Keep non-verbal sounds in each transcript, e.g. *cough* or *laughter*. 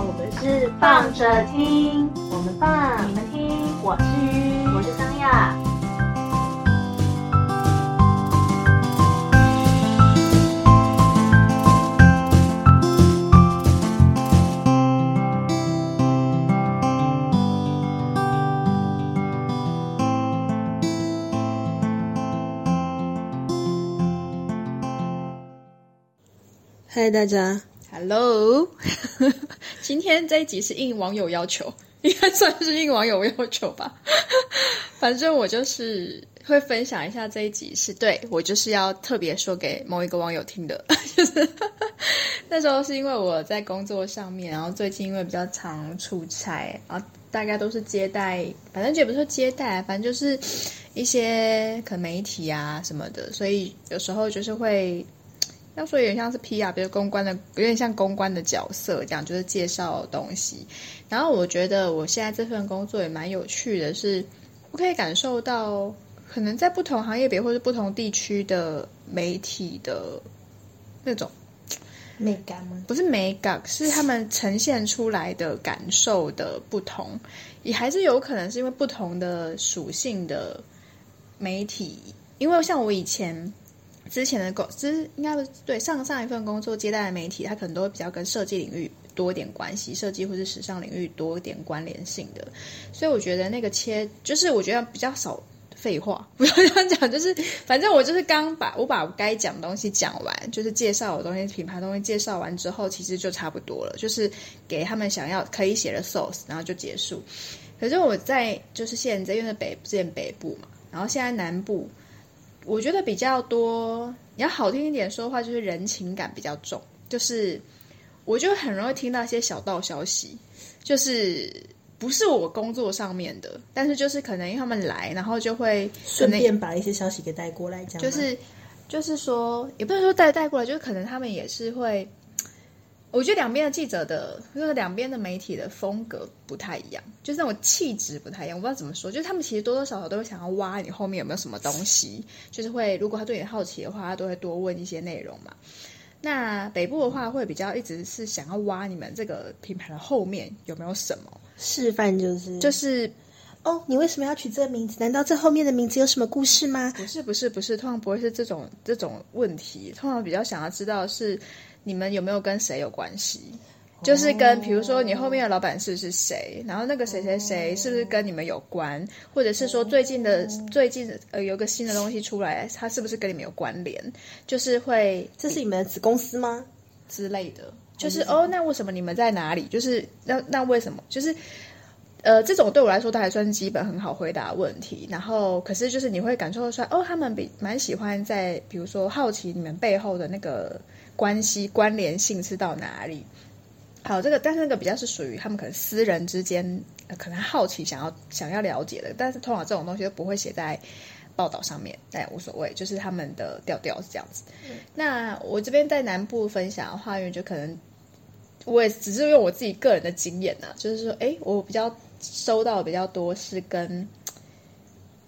我们是放着听，我们放，你们听。我是鱼，我是桑亚。嗨，大家。Hello，*laughs* 今天这一集是应网友要求，*laughs* 应该算是应网友要求吧。*laughs* 反正我就是会分享一下这一集是，对我就是要特别说给某一个网友听的。就是那时候是因为我在工作上面，然后最近因为比较常出差，然后大概都是接待，反正也不是说接待，反正就是一些可能媒体啊什么的，所以有时候就是会。要说有点像是 PR，比如公关的，有点像公关的角色这样，就是介绍东西。然后我觉得我现在这份工作也蛮有趣的是，是我可以感受到，可能在不同行业别或是不同地区的媒体的那种美感吗？不是美感，是他们呈现出来的感受的不同，也还是有可能是因为不同的属性的媒体，因为像我以前。之前的工，其实应该不对上上一份工作接待的媒体，它可能都会比较跟设计领域多一点关系，设计或是时尚领域多一点关联性的。所以我觉得那个切，就是我觉得比较少废话，*laughs* 不要这样讲，就是反正我就是刚把我把该讲的东西讲完，就是介绍我的东西、品牌东西介绍完之后，其实就差不多了，就是给他们想要可以写的 source，然后就结束。可是我在就是现在因为北之前北部嘛，然后现在南部。我觉得比较多，你要好听一点说话，就是人情感比较重。就是我就很容易听到一些小道消息，就是不是我工作上面的，但是就是可能因为他们来，然后就会顺便把一些消息给带过来，这样就是就是说，也不能说带带过来，就是可能他们也是会。我觉得两边的记者的，就是两边的媒体的风格不太一样，就是那种气质不太一样。我不知道怎么说，就是他们其实多多少少都会想要挖你后面有没有什么东西，就是会如果他对你好奇的话，他都会多问一些内容嘛。那北部的话会比较一直是想要挖你们这个品牌的后面有没有什么示范，就是就是哦，你为什么要取这个名字？难道这后面的名字有什么故事吗？不是不是不是，通常不会是这种这种问题，通常比较想要知道是。你们有没有跟谁有关系？就是跟，比如说你后面的老板是是谁，然后那个谁谁谁是不是跟你们有关？或者是说最近的最近呃有个新的东西出来，它是不是跟你们有关联？就是会，这是你们的子公司吗？之类的，就是哦，那为什么你们在哪里？就是那那为什么？就是呃，这种对我来说都还算是基本很好回答问题。然后可是就是你会感受出来，哦，他们比蛮喜欢在比如说好奇你们背后的那个。关系关联性是到哪里？好，这个但是那个比较是属于他们可能私人之间，呃，可能好奇想要想要了解的，但是通常这种东西都不会写在报道上面，但也无所谓，就是他们的调调是这样子。嗯、那我这边在南部分享的话，因为就可能我也只是用我自己个人的经验呢、啊，就是说，哎，我比较收到的比较多是跟。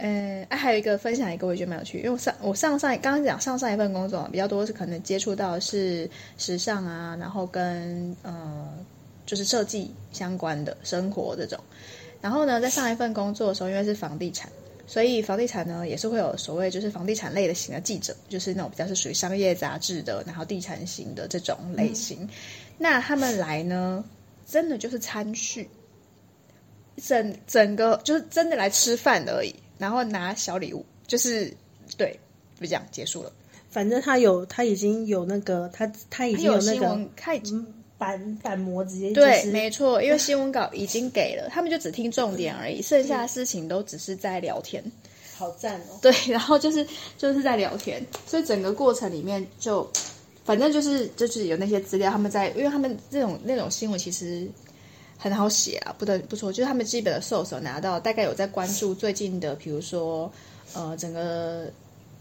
嗯，啊，还有一个分享一个，我也觉得蛮有趣，因为我上我上上刚刚讲上上一份工作比较多是可能接触到是时尚啊，然后跟呃就是设计相关的生活这种，然后呢，在上一份工作的时候，因为是房地产，所以房地产呢也是会有所谓就是房地产类的型的记者，就是那种比较是属于商业杂志的，然后地产型的这种类型，嗯、那他们来呢，真的就是参叙，整整个就是真的来吃饭而已。然后拿小礼物，就是对，就这样结束了。反正他有，他已经有那个，他他已经有那个，他已经板板模直接、就是、对，没错，因为新闻稿已经给了，他们就只听重点而已，剩下的事情都只是在聊天。好赞哦！对，*laughs* 然后就是就是在聊天，所以整个过程里面就，反正就是就是有那些资料，他们在，因为他们这种那种新闻其实。很好写啊，不得不说，就是他们基本的射手拿到，大概有在关注最近的，比如说，呃，整个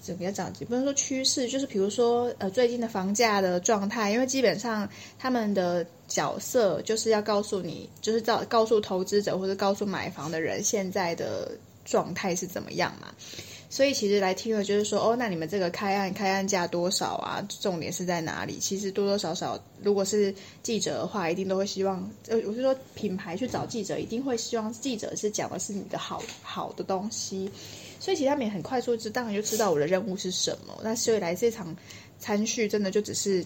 整个涨不能说趋势，就是比如说，呃，最近的房价的状态，因为基本上他们的角色就是要告诉你，就是告告诉投资者或者告诉买房的人现在的状态是怎么样嘛。所以其实来听了就是说，哦，那你们这个开案开案价多少啊？重点是在哪里？其实多多少少，如果是记者的话，一定都会希望，呃，我是说品牌去找记者，一定会希望记者是讲的是你的好好的东西。所以其实他们也很快速知，当然就知道我的任务是什么。那所以来这场餐叙，真的就只是。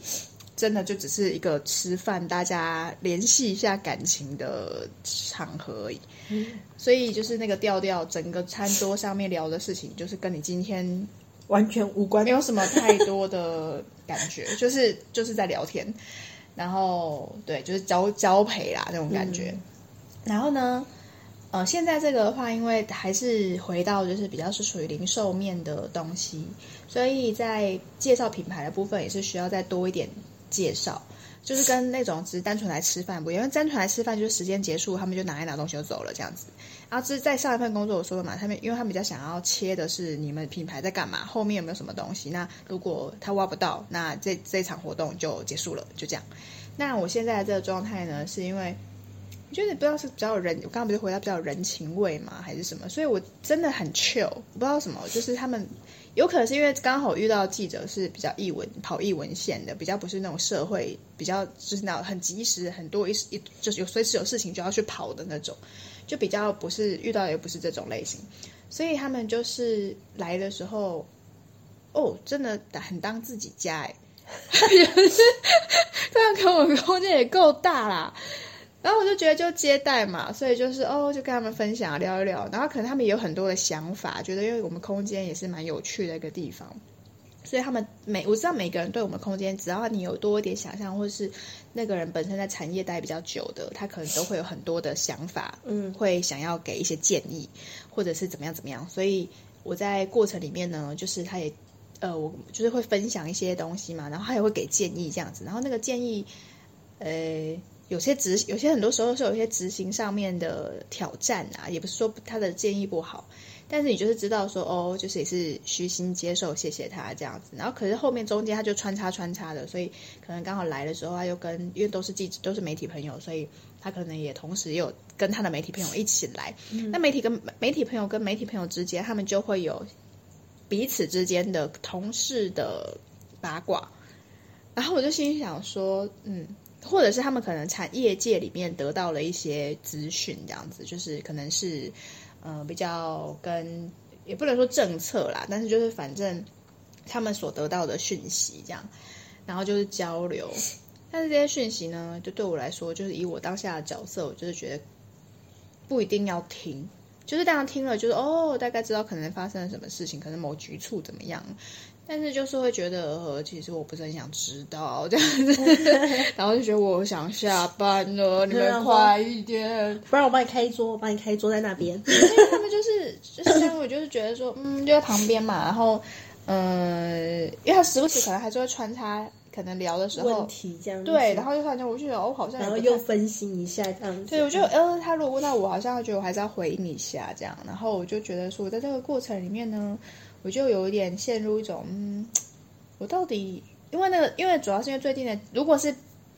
真的就只是一个吃饭，大家联系一下感情的场合而已。嗯，所以就是那个调调，整个餐桌上面聊的事情，就是跟你今天完全无关，没有什么太多的感觉，*laughs* 就是就是在聊天。然后对，就是交交陪啦那种感觉。嗯。然后呢，呃，现在这个的话，因为还是回到就是比较是属于零售面的东西，所以在介绍品牌的部分也是需要再多一点。介绍就是跟那种只是单纯来吃饭不，因为单纯来吃饭就是时间结束，他们就拿一拿东西就走了这样子。然后这是在上一份工作我说的嘛，他们因为他们比较想要切的是你们品牌在干嘛，后面有没有什么东西。那如果他挖不到，那这这场活动就结束了，就这样。那我现在的这个状态呢，是因为我觉得不知道是比较人，我刚刚不是回答比较人情味嘛，还是什么？所以我真的很 chill，不知道什么，就是他们。有可能是因为刚好遇到记者是比较译文跑译文线的，比较不是那种社会比较就是那种很及时很多一一就是有随时有事情就要去跑的那种，就比较不是遇到也不是这种类型，所以他们就是来的时候，哦，真的很当自己家哎，这样给我们空间也够大啦。然后我就觉得就接待嘛，所以就是哦，就跟他们分享聊一聊。然后可能他们也有很多的想法，觉得因为我们空间也是蛮有趣的一个地方，所以他们每我知道每个人对我们空间，只要你有多一点想象，或者是那个人本身在产业待比较久的，他可能都会有很多的想法，*laughs* 嗯，会想要给一些建议，或者是怎么样怎么样。所以我在过程里面呢，就是他也呃，我就是会分享一些东西嘛，然后他也会给建议这样子。然后那个建议，呃。有些执，有些很多时候是有一些执行上面的挑战啊，也不是说他的建议不好，但是你就是知道说哦，就是也是虚心接受，谢谢他这样子。然后可是后面中间他就穿插穿插的，所以可能刚好来的时候他又跟，因为都是记者，都是媒体朋友，所以他可能也同时也有跟他的媒体朋友一起来。嗯。那媒体跟媒体朋友跟媒体朋友之间，他们就会有彼此之间的同事的八卦。然后我就心里想说，嗯。或者是他们可能产业界里面得到了一些资讯，这样子就是可能是，呃，比较跟也不能说政策啦，但是就是反正他们所得到的讯息这样，然后就是交流。但是这些讯息呢，就对我来说，就是以我当下的角色，我就是觉得不一定要听，就是大家听了就是哦，大概知道可能发生了什么事情，可能某局处怎么样。但是就是会觉得，呃，其实我不是很想知道这样子，*laughs* 然后就觉得我想下班了，你们快一点，不然我帮你开一桌，我帮你开一桌在那边。因为他们就是就是我就是觉得说，嗯，就在旁边嘛，然后，呃，因为他时不时可能还是会穿插，可能聊的时候问题这样，对，然后就突然间我就觉得，哦，好像然后又分心一下这样子，对，我就呃，他如果问到我，好像觉得我还是要回应一下这样，然后我就觉得说，在这个过程里面呢。我就有一点陷入一种，嗯，我到底因为那个，因为主要是因为最近的，如果是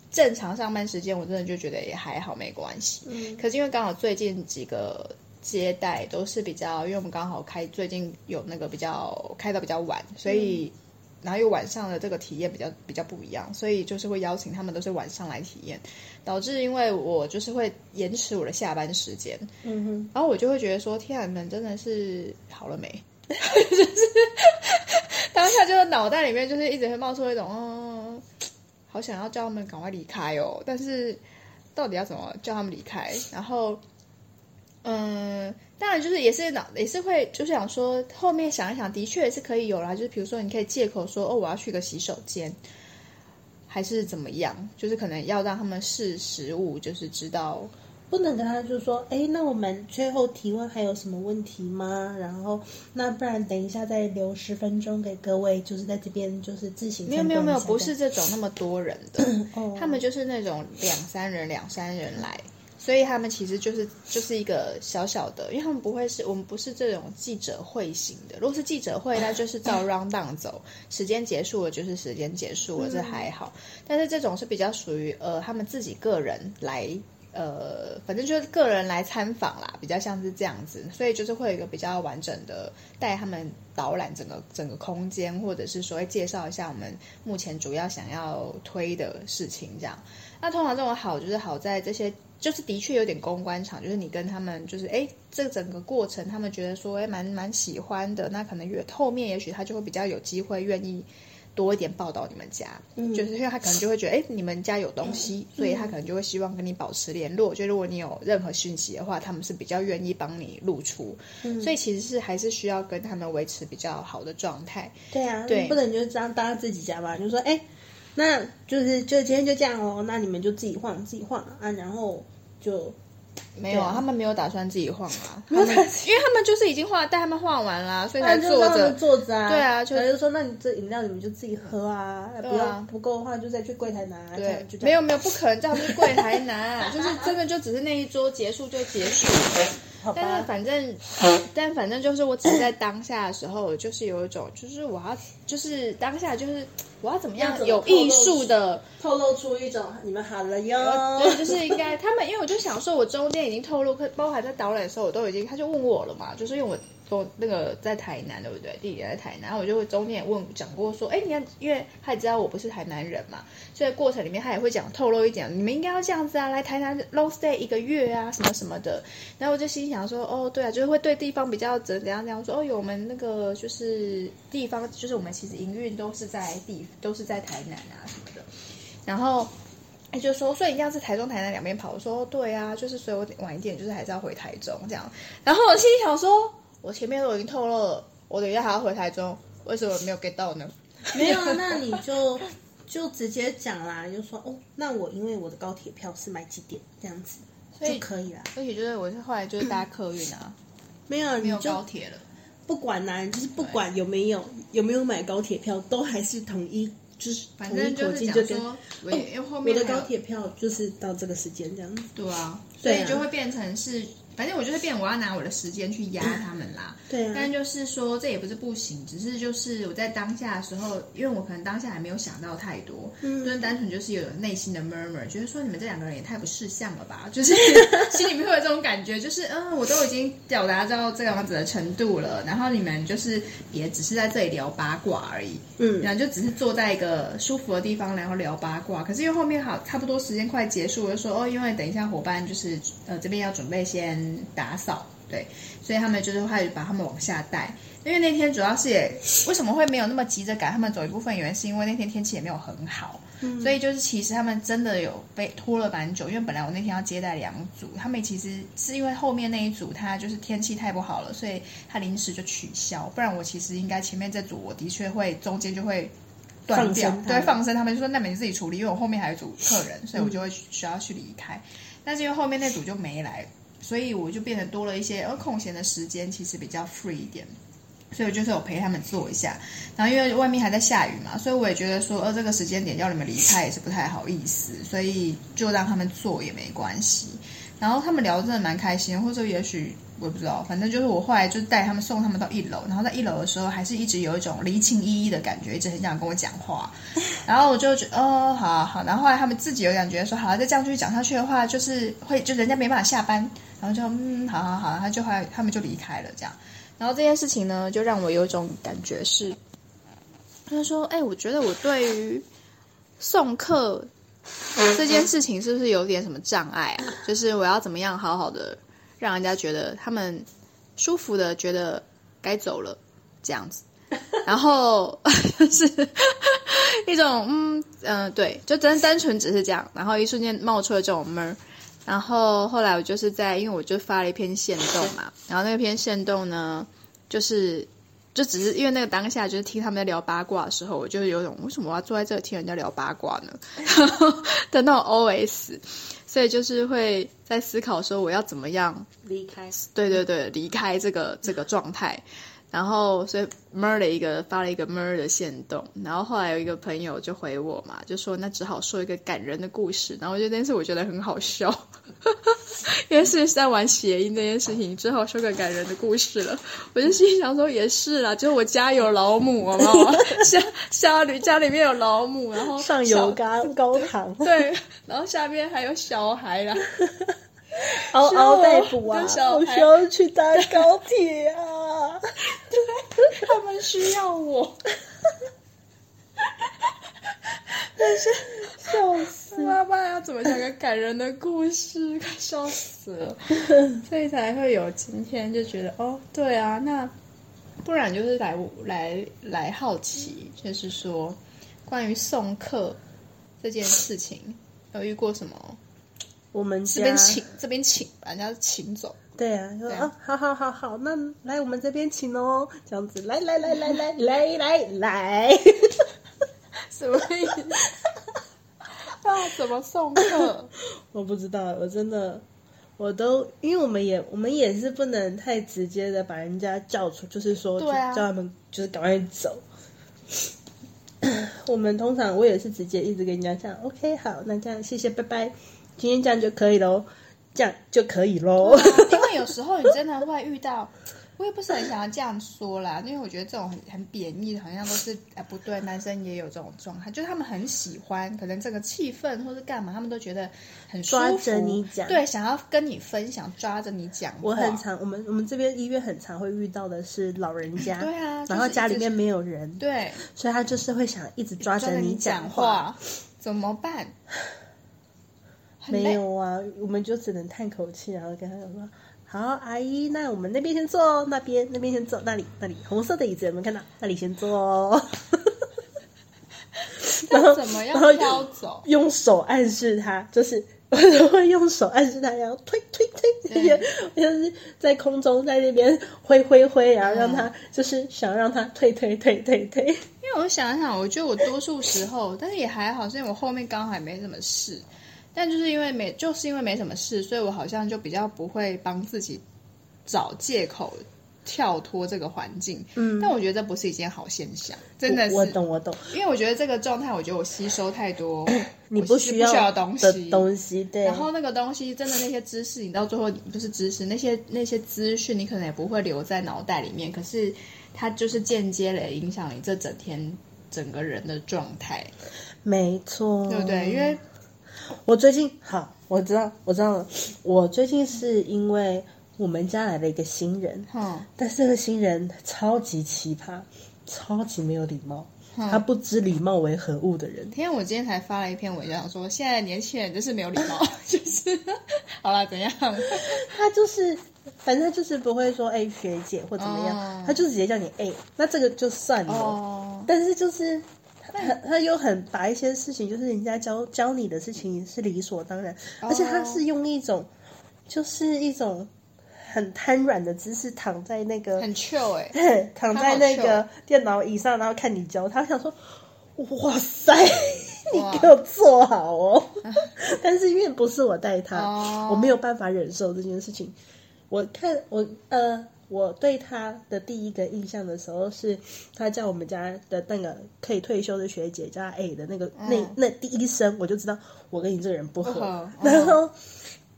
正常上班时间，我真的就觉得也还好，没关系。嗯，可是因为刚好最近几个接待都是比较，因为我们刚好开最近有那个比较开的比较晚，所以、嗯、然后又晚上的这个体验比较比较不一样，所以就是会邀请他们都是晚上来体验，导致因为我就是会延迟我的下班时间，嗯哼，然后我就会觉得说，天啊，你们真的是好了没？*laughs* 就是 *laughs* 当下，就是脑袋里面就是一直会冒出一种，嗯，好想要叫他们赶快离开哦，但是到底要怎么叫他们离开？然后，嗯，当然就是也是脑也是会就是想说，后面想一想，的确是可以有啦。就是比如说，你可以借口说，哦，我要去个洗手间，还是怎么样？就是可能要让他们试食物，就是知道。不能跟他就说，哎，那我们最后提问还有什么问题吗？然后，那不然等一下再留十分钟给各位，就是在这边就是自行。没有没有没有，不是这种那么多人的，*coughs* 哦、他们就是那种两三人两三人来，所以他们其实就是就是一个小小的，因为他们不会是我们不是这种记者会型的。如果是记者会，那就是照 round down 走，时间结束了就是时间结束了，这还好。但是这种是比较属于呃他们自己个人来。呃，反正就是个人来参访啦，比较像是这样子，所以就是会有一个比较完整的带他们导览整个整个空间，或者是说介绍一下我们目前主要想要推的事情这样。那通常这种好就是好在这些，就是的确有点公关场，就是你跟他们就是哎，这整个过程他们觉得说哎蛮蛮喜欢的，那可能越后面也许他就会比较有机会愿意。多一点报道你们家，嗯、就是因为他可能就会觉得，哎，你们家有东西，嗯、所以他可能就会希望跟你保持联络。就如果你有任何讯息的话，他们是比较愿意帮你露出。嗯、所以其实是还是需要跟他们维持比较好的状态。对啊，对，不能就这样当自己家吧？就说，哎，那就是就今天就这样哦，那你们就自己晃自己晃啊，然后就。没有啊，他们没有打算自己晃啊，*laughs* 因为他们就是已经画，带他们画完了，所以才坐着坐着啊。对啊，就说那你这饮料你们就自己喝啊，不要不够的话就再去柜台拿。对，没有没有，不可能叫他们去柜台拿，*laughs* 就是真的就只是那一桌结束就结束。但是反正，*laughs* 但反正就是我只是在当下的时候，就是有一种，就是我要，就是当下就是我要怎么样有艺术的透露出一种你们好了哟。对，就是应该他们，因为我就想说，我中间已经透露，包含在导览的时候，我都已经，他就问我了嘛，就是因为我。说那个在台南对不对？弟弟在台南，我就会中间也问讲过说，哎，你看，因为他也知道我不是台南人嘛，所以过程里面他也会讲透露一点，你们应该要这样子啊，来台南 long stay 一个月啊，什么什么的。然后我就心想说，哦，对啊，就是会对地方比较怎怎样怎样说，哦，有我们那个就是地方，就是我们其实营运都是在地，都是在台南啊什么的。然后哎，就说，所以一定要是台中台南两边跑。我说，对啊，就是所以我晚一点就是还是要回台中这样。然后我心里想说。我前面都已经透露了，我等一下还要回台中，为什么没有 get 到呢？没有，那你就 *laughs* 就直接讲啦，就说哦，那我因为我的高铁票是买几点这样子以就可以啦。而且就是我是后来就是搭客运啊，*coughs* 没有没有高铁了，不管啦、啊，就是不管有没有有没有买高铁票，都还是统一，就是统一口径就跟我，因为后面我的高铁票就是到这个时间这样子。对啊，所以就会变成是。反正我就是变，我要拿我的时间去压他们啦。对啊。但就是说，这也不是不行，只是就是我在当下的时候，因为我可能当下还没有想到太多，嗯，就是单纯就是有内心的 murmur，觉得说你们这两个人也太不识相了吧，就是 *laughs* 心里面会有这种感觉，就是嗯，我都已经表达到这样子的程度了，然后你们就是也只是在这里聊八卦而已，嗯，然后就只是坐在一个舒服的地方，然后聊八卦。可是因为后面好差不多时间快结束，我就说哦，因为等一下伙伴就是呃这边要准备先。打扫对，所以他们就是会把他们往下带。因为那天主要是也为什么会没有那么急着赶他们走一部分，原因是因为那天天气也没有很好，嗯、所以就是其实他们真的有被拖了蛮久。因为本来我那天要接待两组，他们其实是因为后面那一组他就是天气太不好了，所以他临时就取消。不然我其实应该前面这组我的确会中间就会断掉，对，放生他们就说那你自己处理，因为我后面还有一组客人，所以我就会需要去离开。嗯、但是因为后面那组就没来。所以我就变得多了一些，呃，空闲的时间其实比较 free 一点，所以我就是有陪他们坐一下。然后因为外面还在下雨嘛，所以我也觉得说，呃，这个时间点叫你们离开也是不太好意思，所以就让他们坐也没关系。然后他们聊真的蛮开心，或者也许我不知道，反正就是我后来就带他们送他们到一楼，然后在一楼的时候还是一直有一种离情依依的感觉，一直很想跟我讲话。然后我就觉得，哦，好好。然后后来他们自己有感觉说，好，再这样继续讲下去的话，就是会就人家没办法下班。然后就嗯，好好好，他就后来他们就离开了这样。然后这件事情呢，就让我有一种感觉是，他说：“哎，我觉得我对于送客这件事情是不是有点什么障碍啊？就是我要怎么样好好的让人家觉得他们舒服的觉得该走了这样子。然后 *laughs* 是一种嗯嗯、对，就真单纯只是这样。然后一瞬间冒出了这种闷。”然后后来我就是在，因为我就发了一篇线动嘛，然后那篇线动呢，就是就只是因为那个当下就是听他们在聊八卦的时候，我就有种为什么我要坐在这里听人家聊八卦呢？*laughs* 然后的那种 OS，所以就是会在思考说我要怎么样离开，对对对，离开这个这个状态。然后所以 mer 了一个发了一个 mer 的线动，然后后来有一个朋友就回我嘛，就说那只好说一个感人的故事。然后我觉得那次我觉得很好笑，*laughs* 因为是在玩谐音这件事情，只好说个感人的故事了。我就心想说也是啦，就是我家有老母，好不好？下下里家里面有老母，然后上有高高堂，对，然后下面还有小孩啦。*laughs* 嗷嗷待哺啊！我需要去搭高铁啊！对，他们需要我。*laughs* 但是笑死！妈妈要怎么讲个感人的故事？*laughs* 快笑死了！所以才会有今天，就觉得哦，对啊，那不然就是来来来好奇，就是说关于送客这件事情，有遇过什么？我们这边请，这边请，把人家请走。对啊，说啊，好好好好，那来我们这边请哦，这样子，来来来来来来来来，*laughs* 什么意思？要 *laughs* 怎么送客？*laughs* 我不知道，我真的，我都，因为我们也，我们也是不能太直接的把人家叫出，就是说，对啊，叫他们就是赶快走。*coughs* 我们通常我也是直接一直跟人家讲，OK，好，那这样，谢谢，拜拜。今天这样就可以喽，这样就可以喽。有时候你真的会遇到，我也不是很想要这样说啦，因为我觉得这种很很贬义的，好像都是哎不对，男生也有这种状态，就是他们很喜欢，可能这个气氛或是干嘛，他们都觉得很舒服，抓着你讲，对，想要跟你分享，抓着你讲。我很常，我们我们这边医院很常会遇到的是老人家，对啊，然后家里面没有人，对，所以他就是会想一直抓着你讲话，怎么办？*laughs* 没有啊，我们就只能叹口气，然后跟他说：“好，阿姨，那我们那边先坐哦，那边那边先坐，那里那里红色的椅子有没有看到？那里先坐哦。*laughs* ”然后怎么样挑走？用手暗示他，就是我就会用手暗示他，然后推推推，*laughs* 就是在空中在那边挥挥挥，然后让他就是想让他推推推推推。因为我想想，我觉得我多数时候，但是也还好，是因为我后面刚好还没什么事。但就是因为没，就是因为没什么事，所以我好像就比较不会帮自己找借口跳脱这个环境。嗯，但我觉得这不是一件好现象，真的是。我懂，我懂。因为我觉得这个状态，我觉得我吸收太多，*coughs* 你不需要的东西，东西对。然后那个东西，真的那些知识，你到最后不是知识，那些那些资讯，你可能也不会留在脑袋里面。可是它就是间接的影响你这整天整个人的状态。没错，对不对？因为。我最近好，我知道，我知道了。我最近是因为我们家来了一个新人，嗯，但是这个新人超级奇葩，超级没有礼貌，嗯、他不知礼貌为何物的人。天，我今天才发了一篇文章，说现在年轻人就是没有礼貌，*laughs* 就是好了，怎样？*laughs* 他就是，反正就是不会说哎、欸、学姐或怎么样，哦、他就直接叫你哎、欸，那这个就算了。哦、但是就是。他他又很把一些事情，就是人家教教你的事情是理所当然，而且他是用一种，就是一种很瘫软的姿势躺在那个很 chill 哎，*laughs* 躺在那个电脑椅上，然后看你教他，想说哇塞，*laughs* 你给我坐好哦。*laughs* 但是因为不是我带他，我没有办法忍受这件事情。我看我呃。我对他的第一个印象的时候，是他叫我们家的那个可以退休的学姐叫他 A 的那个、嗯、那那第一声，我就知道我跟你这个人不合。嗯、然后，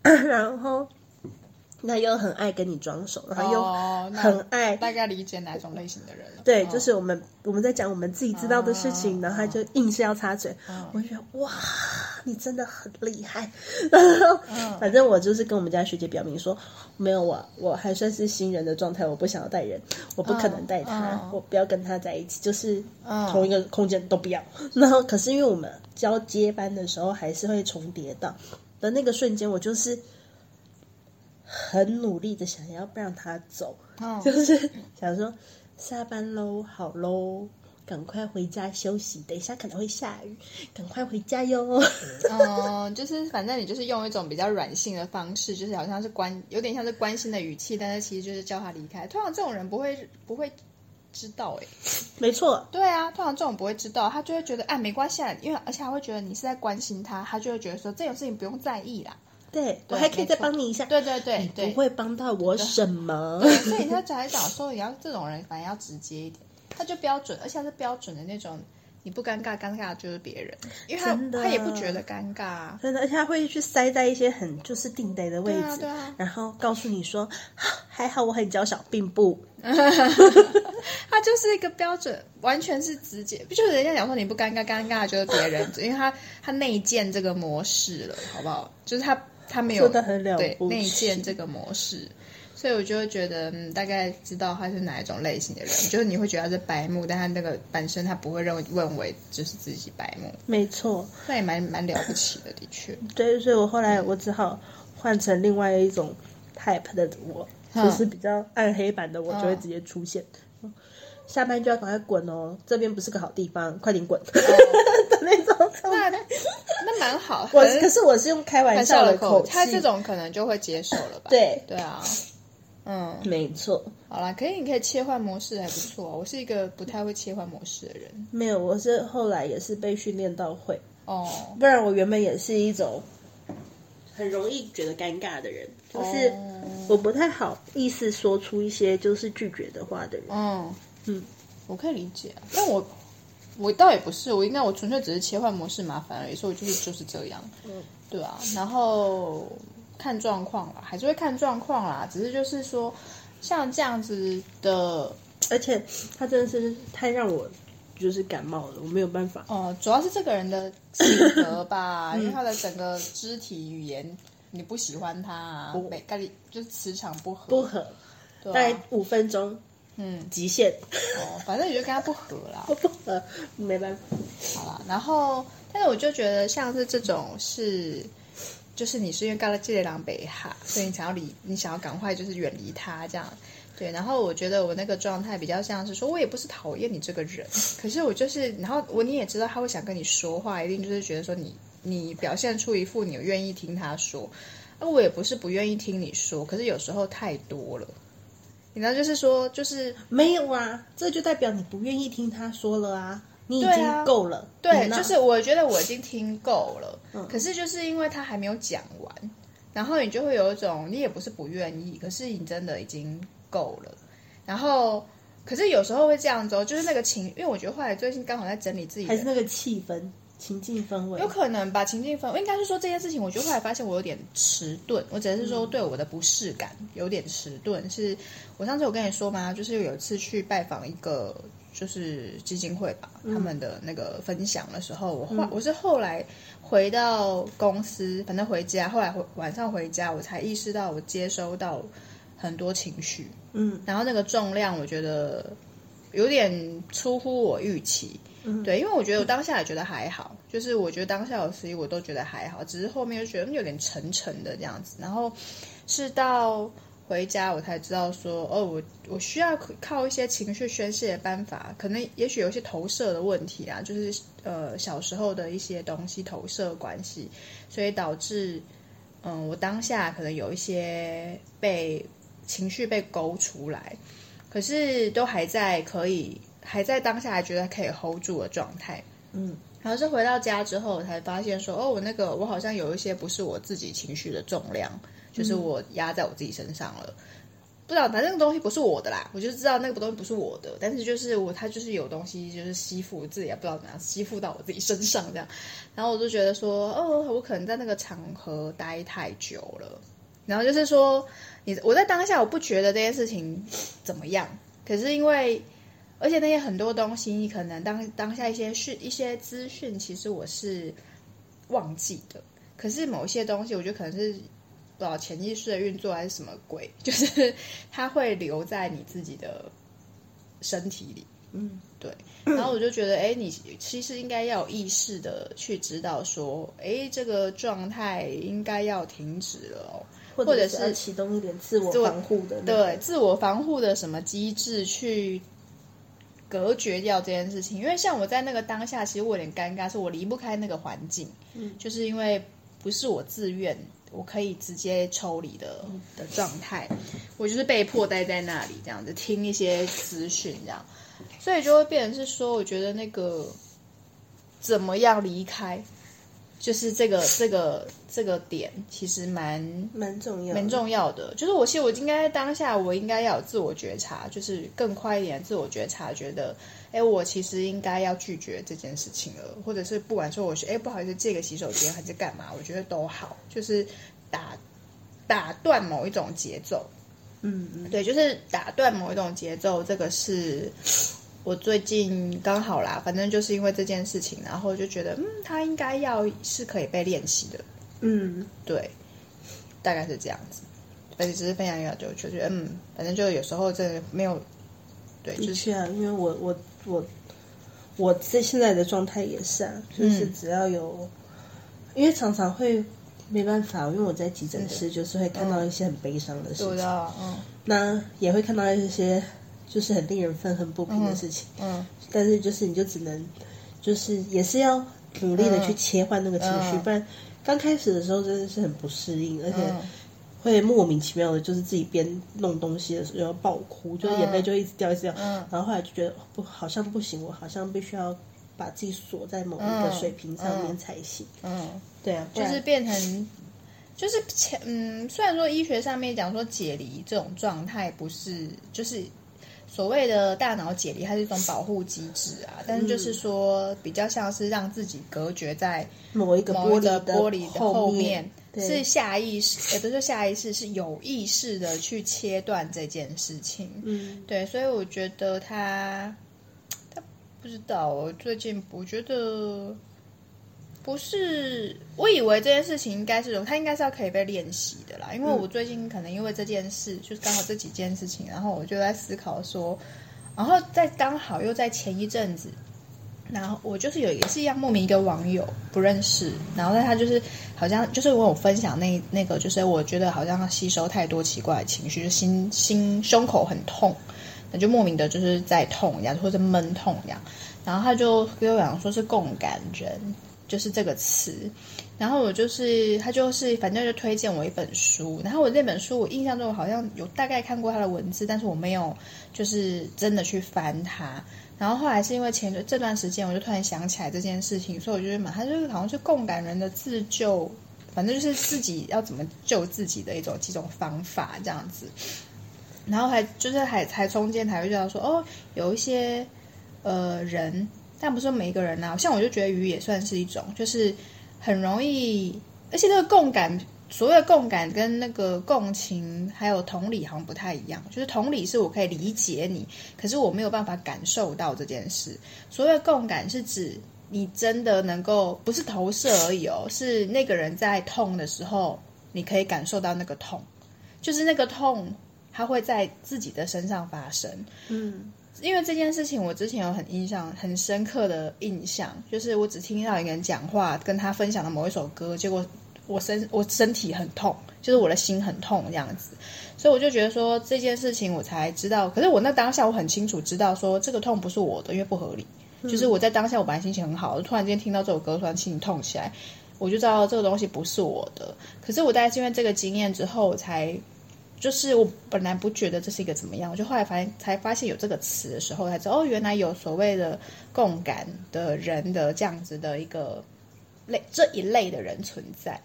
嗯、*coughs* 然后。那又很爱跟你装熟，然后又很爱，大概理解哪种类型的人了。对，就是我们我们在讲我们自己知道的事情，然后他就硬是要插嘴。我就觉得哇，你真的很厉害。然后 *laughs* 反正我就是跟我们家学姐表明说，没有我我还算是新人的状态，我不想要带人，我不可能带他，我不要跟他在一起，就是同一个空间都不要。然后可是因为我们交接班的时候还是会重叠到的那个瞬间，我就是。很努力的想要不让他走，哦、*laughs* 就是想说下班喽，好喽，赶快回家休息。等一下可能会下雨，赶快回家哟。嗯，*laughs* 就是反正你就是用一种比较软性的方式，就是好像是关，有点像是关心的语气，但是其实就是叫他离开。通常这种人不会不会知道哎、欸，没错，对啊，通常这种不会知道，他就会觉得哎没关系，因为而且他会觉得你是在关心他，他就会觉得说这种事情不用在意啦。对，我还可以再帮你一下。对对对，你不会帮到我什么。所以他才讲说，你要这种人，反正要直接一点，他就标准，而且他是标准的那种。你不尴尬，尴尬的就是别人，因为他他也不觉得尴尬，真的，而且他会去塞在一些很就是定得的位置，对啊对啊，然后告诉你说还好我很娇小，并不，*laughs* 他就是一个标准，完全是直接，就是人家讲说你不尴尬，尴尬的就是别人，因为他他内建这个模式了，好不好？就是他他没有对内建这个模式。所以我就会觉得，嗯，大概知道他是哪一种类型的人，*laughs* 就是你会觉得他是白目，但他那个本身他不会认为认为就是自己白目，没错，那也蛮蛮了不起的，的确。对，所以我后来我只好换成另外一种 type 的我，嗯、就是比较暗黑版的我，就会直接出现。嗯、下班就要赶快滚哦，这边不是个好地方，快点滚、*laughs* 那种。那那蛮好，我可是我是用开玩笑的口气，他这种可能就会接受了吧？对对啊。嗯，没错。好啦，可以，你可以切换模式，还不错。我是一个不太会切换模式的人。没有，我是后来也是被训练到会哦。不然我原本也是一种很容易觉得尴尬的人，就是我不太好意思说出一些就是拒绝的话的人。嗯嗯，我可以理解。但我我倒也不是，我应该我纯粹只是切换模式麻烦而已，所以我就是就是这样。嗯，对啊，然后。看状况啦，还是会看状况啦。只是就是说，像这样子的，而且他真的是太让我就是感冒了，我没有办法。哦、呃，主要是这个人的性格吧，*coughs* 因为他的整个肢体语言你不喜欢他、啊，每跟你就是磁场不合，不合，大概五分钟，嗯，极限。哦，反正你就跟他不合啦，*laughs* 不合，没办法。好了，然后，但是我就觉得像是这种是。就是你是因为干了这类狼狈哈，所以你想要离，*laughs* 你想要赶快就是远离他这样，对。然后我觉得我那个状态比较像是说，我也不是讨厌你这个人，*laughs* 可是我就是，然后我你也知道他会想跟你说话，一定就是觉得说你你表现出一副你愿意听他说，那我也不是不愿意听你说，可是有时候太多了，你知道就是说就是没有啊，这就代表你不愿意听他说了啊。你已经够了，对，啊、对，就是我觉得我已经听够了，嗯，可是就是因为他还没有讲完，然后你就会有一种，你也不是不愿意，可是你真的已经够了，然后，可是有时候会这样子哦，就是那个情，因为我觉得后来最近刚好在整理自己，还是那个气氛、情境氛围，有可能吧，情境氛围，应该是说这件事情，我觉得后来发现我有点迟钝，我只是说对我的不适感有点迟钝，是我上次有跟你说吗？就是有一次去拜访一个。就是基金会吧，他们的那个分享的时候，嗯、我后我是后来回到公司，反正回家，后来回晚上回家，我才意识到我接收到很多情绪，嗯，然后那个重量，我觉得有点出乎我预期，对，因为我觉得我当下也觉得还好，就是我觉得当下有时我都觉得还好，只是后面就觉得有点沉沉的这样子，然后是到。回家我才知道说哦，我我需要靠一些情绪宣泄的办法，可能也许有一些投射的问题啊，就是呃小时候的一些东西投射关系，所以导致嗯我当下可能有一些被情绪被勾出来，可是都还在可以还在当下还觉得可以 hold 住的状态，嗯，然后是回到家之后我才发现说哦，我那个我好像有一些不是我自己情绪的重量。就是我压在我自己身上了，嗯、不知道，反正那个东西不是我的啦，我就知道那个东西不是我的，但是就是我，它就是有东西，就是吸附自己也不知道怎样吸附到我自己身上这样，然后我就觉得说，哦，我可能在那个场合待太久了，然后就是说，你我在当下我不觉得这件事情怎么样，可是因为，而且那些很多东西，你可能当当下一些讯一些资讯，其实我是忘记的，可是某些东西，我觉得可能是。不知道潜意识的运作还是什么鬼，就是它会留在你自己的身体里。嗯，对。然后我就觉得，哎，你其实应该要有意识的去知道说，哎，这个状态应该要停止了哦，或者是启动一点自我防护的，对，自我防护的什么机制去隔绝掉这件事情。因为像我在那个当下，其实我有点尴尬，是我离不开那个环境，嗯，就是因为不是我自愿。我可以直接抽离的的状态，我就是被迫待在那里这样子听一些资讯这样，所以就会变成是说，我觉得那个怎么样离开，就是这个这个这个点其实蛮蛮重要，蛮重要的。就是我其实我应该当下我应该要有自我觉察，就是更快一点自我觉察，觉得哎，我其实应该要拒绝这件事情了，或者是不管说我是哎不好意思借个洗手间还是干嘛，我觉得都好，就是打打断某一种节奏。嗯嗯，对，就是打断某一种节奏，这个是。我最近刚好啦，反正就是因为这件事情，然后就觉得，嗯，他应该要是可以被练习的，嗯，对，大概是这样子。而且只是分享一下，就就觉得，嗯，反正就有时候这没有，对，就是啊，因为我我我我在现在的状态也是啊，就是只要有，嗯、因为常常会没办法，因为我在急诊室，就是会看到一些很悲伤的事情，嗯，嗯，那也会看到一些。就是很令人愤恨不平的事情，嗯，嗯，但是就是你就只能，就是也是要努力的去切换那个情绪，嗯、不然刚开始的时候真的是很不适应，而且会莫名其妙的，就是自己边弄东西的时候要爆哭，就是眼泪就一直掉一直掉，嗯，然后后来就觉得不，好像不行，我好像必须要把自己锁在某一个水平上面才行，嗯，对啊，就是变成，就是前嗯，虽然说医学上面讲说解离这种状态不是就是。所谓的大脑解离，它是一种保护机制啊，但是就是说，比较像是让自己隔绝在某一个玻璃的玻璃的后面，是下意识，也不是下意识，是有意识的去切断这件事情。嗯，对，所以我觉得他，他不知道，我最近我觉得。不是，我以为这件事情应该是，他应该是要可以被练习的啦。因为我最近可能因为这件事，嗯、就是刚好这几件事情，然后我就在思考说，然后在刚好又在前一阵子，然后我就是有也是一样莫名一个网友不认识，然后但他就是好像就是我有分享那那个，就是我觉得好像吸收太多奇怪的情绪，就心心胸口很痛，那就莫名的就是在痛一样，或者闷痛一样，然后他就跟我讲说是共感人。就是这个词，然后我就是他就是反正就推荐我一本书，然后我这本书我印象中好像有大概看过他的文字，但是我没有就是真的去翻它。然后后来是因为前这段时间，我就突然想起来这件事情，所以我就买。他就是好像是共感人的自救，反正就是自己要怎么救自己的一种几种方法这样子。然后还就是还才中间才会知道说哦，有一些呃人。但不是说每一个人啊，像我就觉得鱼也算是一种，就是很容易，而且那个共感，所谓的共感跟那个共情还有同理好像不太一样。就是同理是我可以理解你，可是我没有办法感受到这件事。所谓的共感是指你真的能够不是投射而已哦，是那个人在痛的时候，你可以感受到那个痛，就是那个痛，它会在自己的身上发生。嗯。因为这件事情，我之前有很印象、很深刻的印象，就是我只听到一个人讲话，跟他分享的某一首歌，结果我身我身体很痛，就是我的心很痛这样子，所以我就觉得说这件事情我才知道，可是我那当下我很清楚知道说这个痛不是我的，因为不合理。就是我在当下我本来心情很好，突然间听到这首歌，突然心情痛起来，我就知道这个东西不是我的。可是我大概是因为这个经验之后我才。就是我本来不觉得这是一个怎么样，我就后来发现才发现有这个词的时候，才知道哦，原来有所谓的共感的人的这样子的一个类这一类的人存在，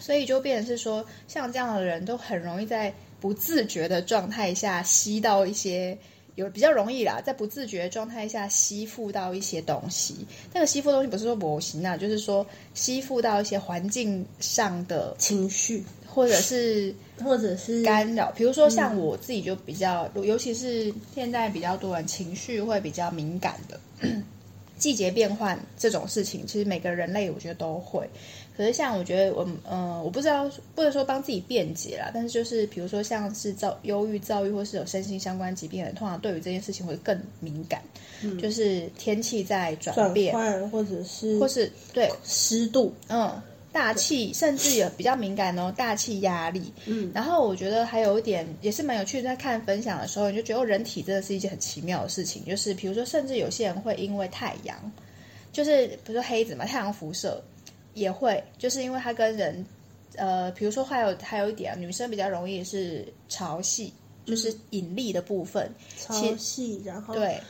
所以就变成是说，像这样的人都很容易在不自觉的状态下吸到一些有比较容易啦，在不自觉的状态下吸附到一些东西。那个吸附东西不是说模型啊，就是说吸附到一些环境上的情绪。或者是 *laughs* 或者是干扰，比如说像我自己就比较，嗯、尤其是现在比较多人情绪会比较敏感的，*clears throat* 季节变换这种事情，其实每个人类我觉得都会。可是像我觉得我，嗯、呃，我不知道不能说帮自己辩解啦，但是就是比如说像是躁忧郁、躁郁或是有身心相关疾病的人，通常对于这件事情会更敏感。嗯、就是天气在转变，或者是或是对湿度，嗯。大气甚至也比较敏感哦，大气压力。嗯，然后我觉得还有一点也是蛮有趣的，在看分享的时候，你就觉得人体真的是一件很奇妙的事情，就是比如说，甚至有些人会因为太阳，就是比如说黑子嘛，太阳辐射也会，就是因为它跟人，呃，比如说还有还有一点，女生比较容易是潮汐，就是引力的部分，潮汐，然后对。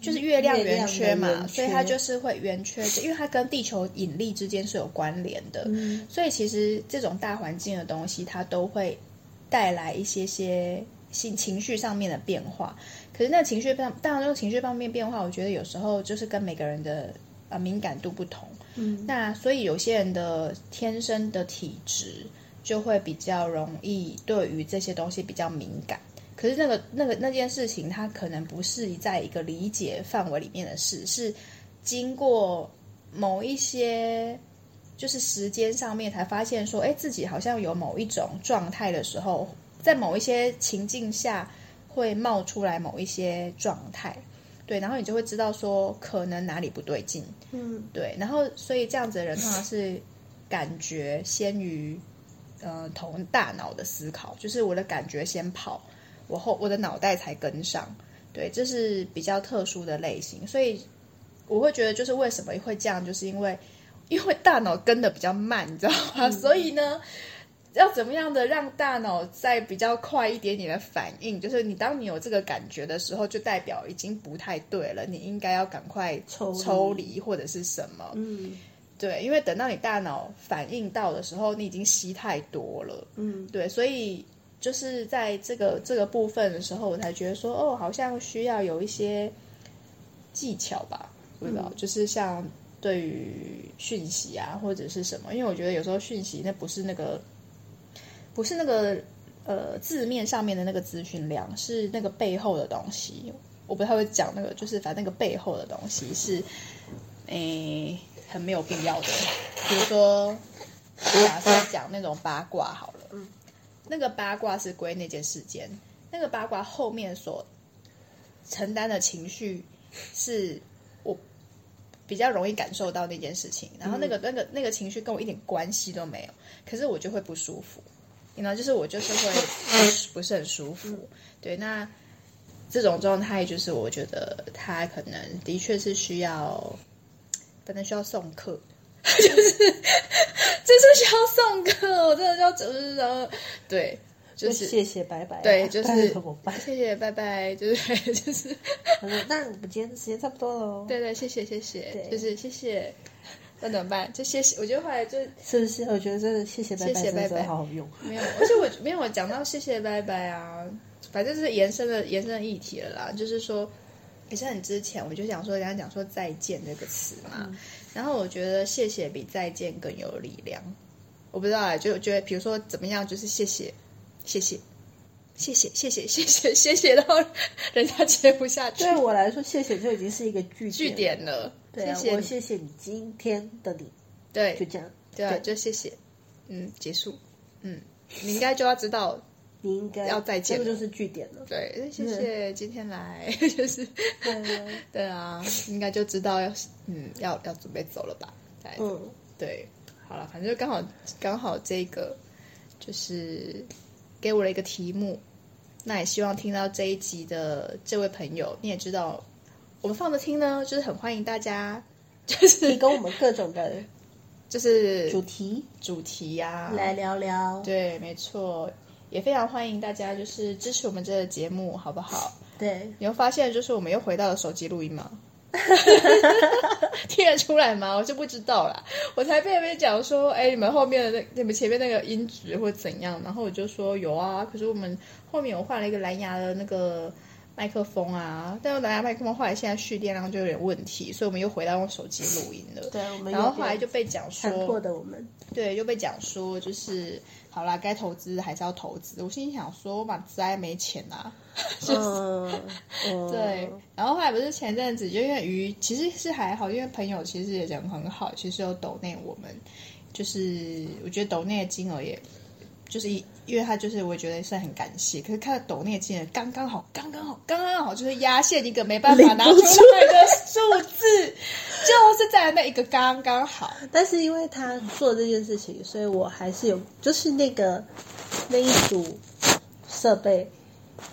就是月亮圆缺嘛，所以它就是会圆缺，因为它跟地球引力之间是有关联的。嗯，所以其实这种大环境的东西，它都会带来一些些心情绪上面的变化。可是那情绪上，当然，这种情绪方面变化，我觉得有时候就是跟每个人的呃敏感度不同。嗯，那所以有些人的天生的体质就会比较容易对于这些东西比较敏感。可是那个那个那件事情，它可能不是在一个理解范围里面的事，是经过某一些就是时间上面才发现说，哎，自己好像有某一种状态的时候，在某一些情境下会冒出来某一些状态，对，然后你就会知道说可能哪里不对劲，嗯，对，然后所以这样子的人通常是感觉先于呃同大脑的思考，就是我的感觉先跑。我后我的脑袋才跟上，对，这是比较特殊的类型，所以我会觉得就是为什么会这样，就是因为因为大脑跟的比较慢，你知道吗？嗯、*laughs* 所以呢，要怎么样的让大脑再比较快一点点的反应，就是你当你有这个感觉的时候，就代表已经不太对了，你应该要赶快抽抽离或者是什么，嗯，对，因为等到你大脑反应到的时候，你已经吸太多了，嗯，对，所以。就是在这个这个部分的时候，我才觉得说，哦，好像需要有一些技巧吧，不知道，嗯、就是像对于讯息啊，或者是什么，因为我觉得有时候讯息那不是那个，不是那个呃字面上面的那个资讯量，是那个背后的东西。我不太会讲那个，就是反正那个背后的东西是，诶，很没有必要的。比如说，假设讲那种八卦好了。那个八卦是归那件事件，那个八卦后面所承担的情绪，是我比较容易感受到那件事情，然后那个、嗯、那个那个情绪跟我一点关系都没有，可是我就会不舒服，你知道，就是我就是会不是很舒服，对，那这种状态就是我觉得他可能的确是需要，可能需要送课。就是，就是需要送课，我真的要就是说，对，就是谢谢拜拜，对，就是谢谢拜拜，就是就是。那我们今天时间差不多了，对对，谢谢谢谢，就是谢谢。那怎么办？就谢谢，我觉得后来就是不是？我觉得真的谢谢拜拜，谢谢拜拜好好用。没有，而且我没有我讲到谢谢拜拜啊，反正就是延伸的延伸的议题了啦。就是说，也是很之前我就想说，人家讲说再见这个词嘛。嗯然后我觉得谢谢比再见更有力量，我不知道啊，就觉得比如说怎么样，就是谢谢，谢谢，谢谢，谢谢，谢谢，*laughs* 谢谢，然后人家接不下去。对我来说，谢谢就已经是一个句句点了。对啊，谢谢我谢谢你今天的你。对，就这样。对啊，就谢谢。嗯，结束。嗯，你应该就要知道。你应该要再见，这个就是据点了。对，谢谢今天来，*laughs* 就是对啊，应该就知道要嗯要要准备走了吧？嗯，对，好了，反正就刚好刚好这个就是给我了一个题目，那也希望听到这一集的这位朋友，你也知道我们放着听呢，就是很欢迎大家，就是提供我们各种的，*laughs* 就是主题主题呀，来聊聊。对，没错。也非常欢迎大家，就是支持我们这个节目，好不好？对，你会发现，就是我们又回到了手机录音吗？*laughs* 听得出来吗？我就不知道啦。我才被别人讲说，哎，你们后面的那、你们前面那个音质或怎样？然后我就说有啊，可是我们后面我换了一个蓝牙的那个麦克风啊，但是蓝牙麦克风后来现在蓄电量就有点问题，所以我们又回到用手机录音了。对，我们然后后来就被讲说，强迫的我们，对，就被讲说就是。好啦，该投资还是要投资。我心里想说，我把栽没钱啊，*laughs* 就是、uh, *laughs* uh, 对。然后后来不是前阵子，就因为鱼其实是还好，因为朋友其实也人很好，其实有抖内我们，就是我觉得抖内的金额也，就是因为他就是我觉得是很感谢。可是看到抖那个金额刚刚好，刚刚好，刚刚好，就是压线一个没办法拿出来的数字。就是在那一个刚刚好，但是因为他做这件事情，所以我还是有，就是那个那一组设备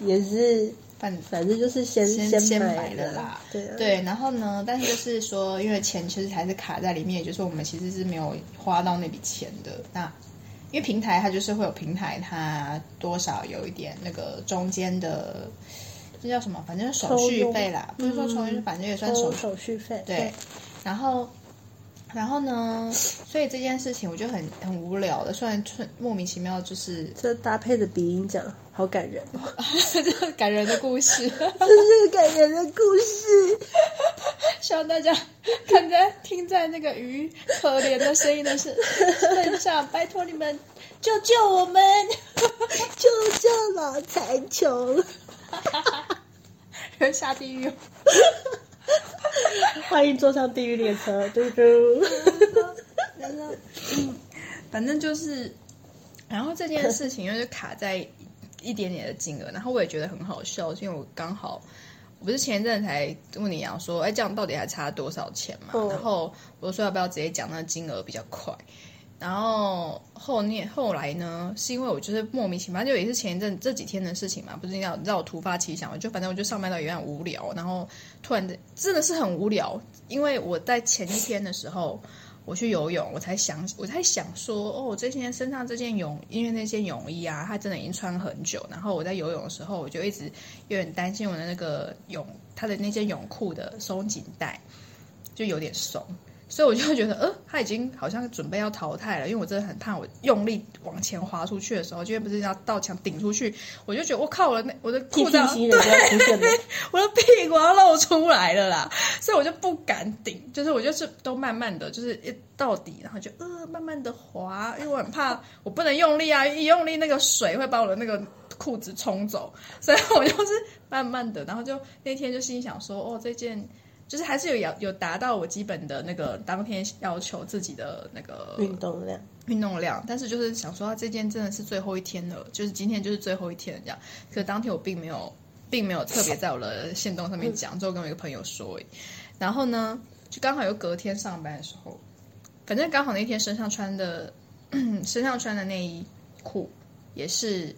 也是反反正就是先先先买的啦，对、啊、对。然后呢，但是就是说，因为钱其实还是卡在里面，也就是我们其实是没有花到那笔钱的。那因为平台它就是会有平台，它多少有一点那个中间的。这叫什么？反正手续费啦，不是说抽佣，反正也算手手续费。对，然后。然后呢，所以这件事情我就很很无聊的，虽然莫名其妙，就是这搭配的鼻音讲好感人，这 *laughs* 感人的故事，这是感人的故事，希望大家看在听在那个鱼可怜的声音的是份上，拜托你们救救我们，*laughs* 救救老残穷，*laughs* 人下地狱。*laughs* 欢迎坐上地狱列车，嘟嘟。嗯，*laughs* 反正就是，然后这件事情又是卡在一点点的金额，然后我也觉得很好笑，因为我刚好，我不是前一阵才问你讲说，哎，这样到底还差多少钱嘛？然后我说要不要直接讲那个金额比较快。然后后面后来呢，是因为我就是莫名其妙，就也是前一阵这几天的事情嘛，不是要让我突发奇想，我就反正我就上班到有点无聊，然后突然的真的是很无聊，因为我在前一天的时候我去游泳，我才想我才想说，哦，我这件身上这件泳，因为那件泳衣啊，它真的已经穿很久，然后我在游泳的时候，我就一直有点担心我的那个泳，它的那件泳裤的松紧带就有点松。所以我就觉得，呃，他已经好像准备要淘汰了，因为我真的很怕，我用力往前滑出去的时候，因为不是要到墙顶出去，我就觉得我靠，我的那我的裤子，对，*laughs* 我的屁股要露出来了啦，所以我就不敢顶，就是我就是都慢慢的就是一到底，然后就呃慢慢的滑，因为我很怕我不能用力啊，一用力那个水会把我的那个裤子冲走，所以我就是慢慢的，然后就那天就心想说，哦，这件。就是还是有有有达到我基本的那个当天要求自己的那个运动量，运动量。但是就是想说，这件真的是最后一天了，就是今天就是最后一天这样。可是当天我并没有，并没有特别在我的线动上面讲，就跟我一个朋友说。然后呢，就刚好有隔天上班的时候，反正刚好那天身上穿的 *clears throat* 身上穿的内衣裤也是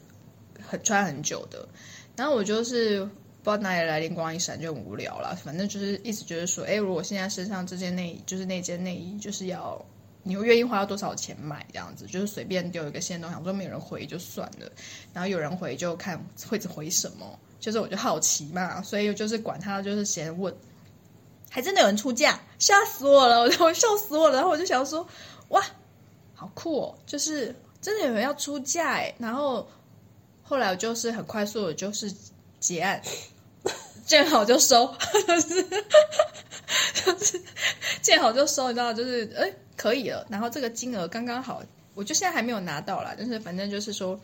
很穿很久的，然后我就是。不知道哪里来灵光一闪，就很无聊了。反正就是一直觉得说，哎，如果现在身上这件内衣，就是那件内衣，就是要你会愿意花多少钱买这样子，就是随便丢一个线动，想说没有人回就算了，然后有人回就看会回什么，就是我就好奇嘛，所以就是管他，就是先问，还真的有人出价，吓死我了，我笑死我了，然后我就想说，哇，好酷哦，就是真的有人要出价哎，然后后来我就是很快速的，就是。结案，见好就收，*laughs* 就是就是见好就收，你知道，就是哎可以了，然后这个金额刚刚好，我就现在还没有拿到啦，但是反正就是说，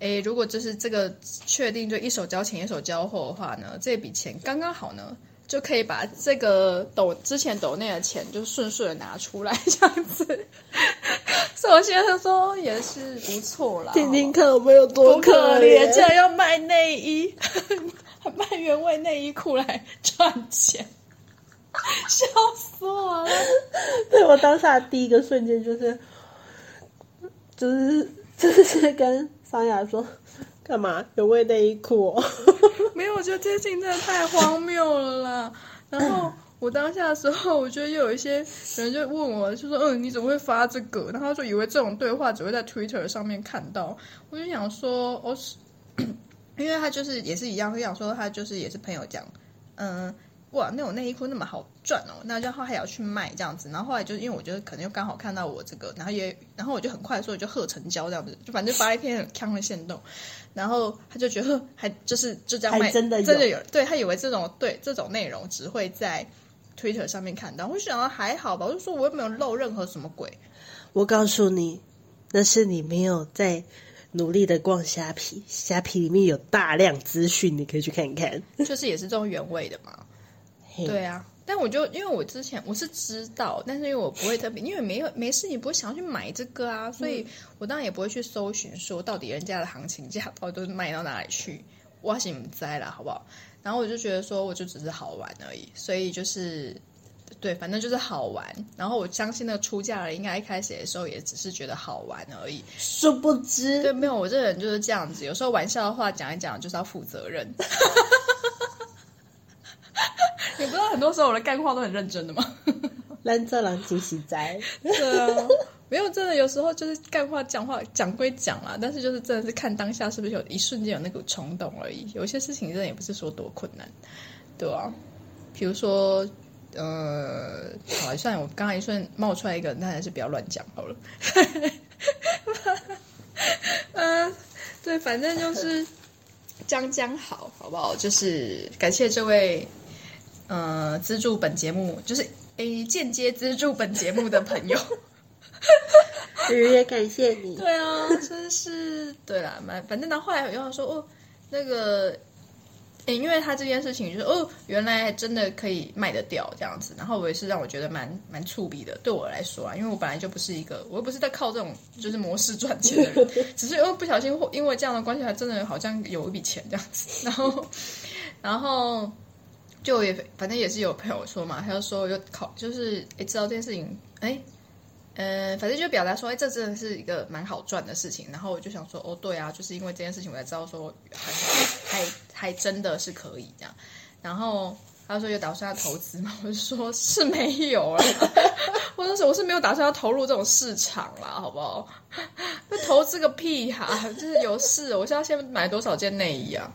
哎，如果就是这个确定就一手交钱一手交货的话呢，这笔钱刚刚好呢，就可以把这个抖之前抖内的钱就顺顺的拿出来这样子。*laughs* 所以我现在说也是不错啦，听听看我们有多可怜，竟然要卖内衣，还 *laughs* 卖原味内衣裤来赚钱，*laughs* 笑死我了！对，我当下第一个瞬间就是，就是就是跟桑雅说，干嘛有味内衣裤？*laughs* 没有，我觉得这件事情真的太荒谬了啦。然后。我当下的时候，我觉得又有一些人就问我，就说：“嗯，你怎么会发这个？”然后就以为这种对话只会在 Twitter 上面看到。我就想说，我是 *coughs* 因为他就是也是一样，就想说他就是也是朋友讲，嗯，哇，那种内衣裤那么好赚哦，那然后还要去卖这样子。然后后来就是因为我觉得可能又刚好看到我这个，然后也然后我就很快速就贺成交这样子，就反正发了一篇很锵的限动，然后他就觉得还就是就这样卖，真的有真的有，对他以为这种对这种内容只会在。Twitter 上面看到，我就想到还好吧，我就说我又没有漏任何什么鬼。我告诉你，那是你没有在努力的逛虾皮，虾皮里面有大量资讯，你可以去看看。*laughs* 就是也是这种原味的嘛。对啊，但我就因为我之前我是知道，但是因为我不会特别，因为没有没事，你不会想要去买这个啊，所以我当然也不会去搜寻说到底人家的行情价到底都是卖到哪里去，我是不知道啦，好不好？然后我就觉得说，我就只是好玩而已，所以就是，对，反正就是好玩。然后我相信那个出价的人应该一开始的时候也只是觉得好玩而已，殊不知，对，没有，我这个人就是这样子，有时候玩笑的话讲一讲就是要负责任。*laughs* 多时候我的干话都很认真的吗？蓝色狼惊喜哉，对啊，没有真的有时候就是干话讲话讲归讲啦，但是就是真的是看当下是不是有一瞬间有那股冲动而已。有些事情真的也不是说多困难，对啊，比如说。呃，好，算我刚才一瞬冒出来一个，那还是不要乱讲好了。嗯、*laughs* 呃，对，反正就是将将好，好不好？就是感谢这位呃资助本节目，就是诶间接资助本节目的朋友。也感谢你。*laughs* 对啊，真是对啦，蛮反正到后来有人说哦，那个。诶，因为他这件事情就是哦，原来真的可以卖得掉这样子，然后我也是让我觉得蛮蛮触笔的。对我来说啊，因为我本来就不是一个，我又不是在靠这种就是模式赚钱的人，*laughs* 只是因为不小心因为这样的关系，还真的好像有一笔钱这样子。然后，*laughs* 然后就也反正也是有朋友说嘛，他就说就考就是诶，知道这件事情诶。嗯，反正就表达说，哎，这真的是一个蛮好赚的事情。然后我就想说，哦，对啊，就是因为这件事情，我才知道说还，还还真的是可以这样。然后他说有打算要投资吗？我就说是没有了。*laughs* 我说是我是没有打算要投入这种市场啦，好不好？*laughs* 那投资个屁哈、就是有事，我现在先买多少件内衣啊？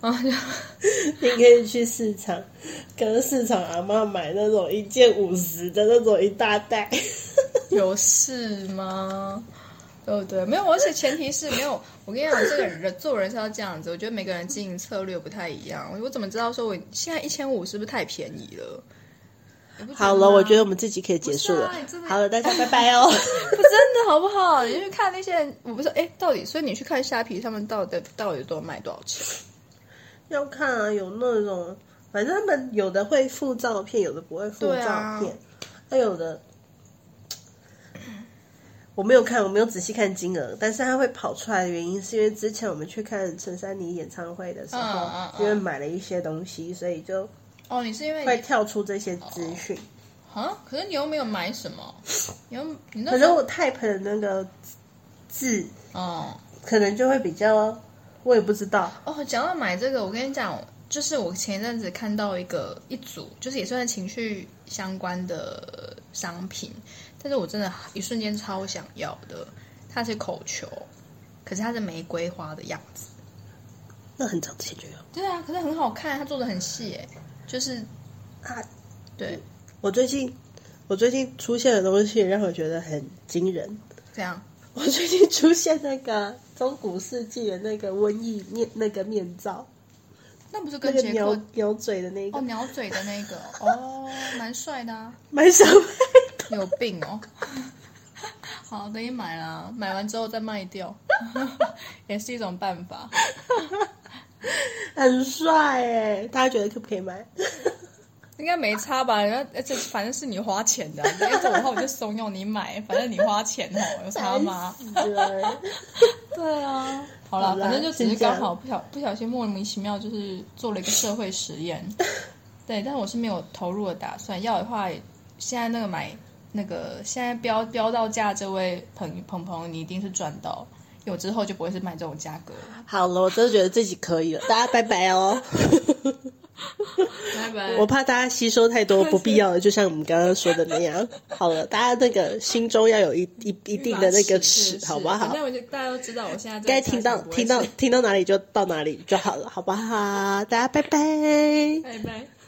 啊，*laughs* 你可以去市场跟市场阿妈买那种一件五十的那种一大袋。*laughs* 有事吗？对不对？没有，而且前提是没有。我跟你讲，这个人做人是要这样子。我觉得每个人经营策略不太一样。我怎么知道说我现在一千五是不是太便宜了？好了，我觉得我们自己可以结束了。啊、好了，大家拜拜哦。*laughs* 不真的好不好？你去看那些人，我不是哎，到底所以你去看虾皮，他们到底到底都卖多少钱？要看啊，有那种，反正他们有的会附照片，有的不会附照片，还、啊、有的。*coughs* 我没有看，我没有仔细看金额，但是他会跑出来的原因，是因为之前我们去看陈珊妮演唱会的时候，嗯嗯嗯、因为买了一些东西，所以就哦，你是因为会跳出这些资讯啊？可是你又没有买什么？你又你那可能我 type 的那个字哦，可能就会比较，我也不知道哦。讲到买这个，我跟你讲，就是我前一阵子看到一个一组，就是也算是情绪相关的商品。但是我真的，一瞬间超想要的，它是口球，可是它是玫瑰花的样子，那很早之前就有。对啊，可是很好看，它做的很细，哎，就是啊，对，我最近，我最近出现的东西让我觉得很惊人。这样？我最近出现那个中古世纪的那个瘟疫面那个面罩，那不是跟杰克鸟嘴的那个？哦，鸟嘴的那个，*laughs* 哦，蛮帅的啊，蛮想买。有病哦！*laughs* 好，等你买了，买完之后再卖掉，*laughs* 也是一种办法。很帅哎，大家觉得可不可以买？应该没差吧？然后而且反正是你花钱的，那 *laughs* 这种话我就怂恿你买，反正你花钱哦，有差吗？对，*laughs* 对啊。好了，反正就只是刚好不小不小心莫名其妙就是做了一个社会实验。对，但是我是没有投入的打算。要的话，现在那个买。那个现在标标到价，这位朋朋朋，你一定是赚到，有之后就不会是卖这种价格。好了，我真的觉得自己可以了，大家拜拜哦。*laughs* 拜拜。我怕大家吸收太多不必要的，就像我们刚刚说的那样。好了，大家那个心中要有一一一定的那个尺，好不好？反正我就大家都知道，我现在该听到听到听到哪里就到哪里就好了，好不好？大家拜拜，拜拜。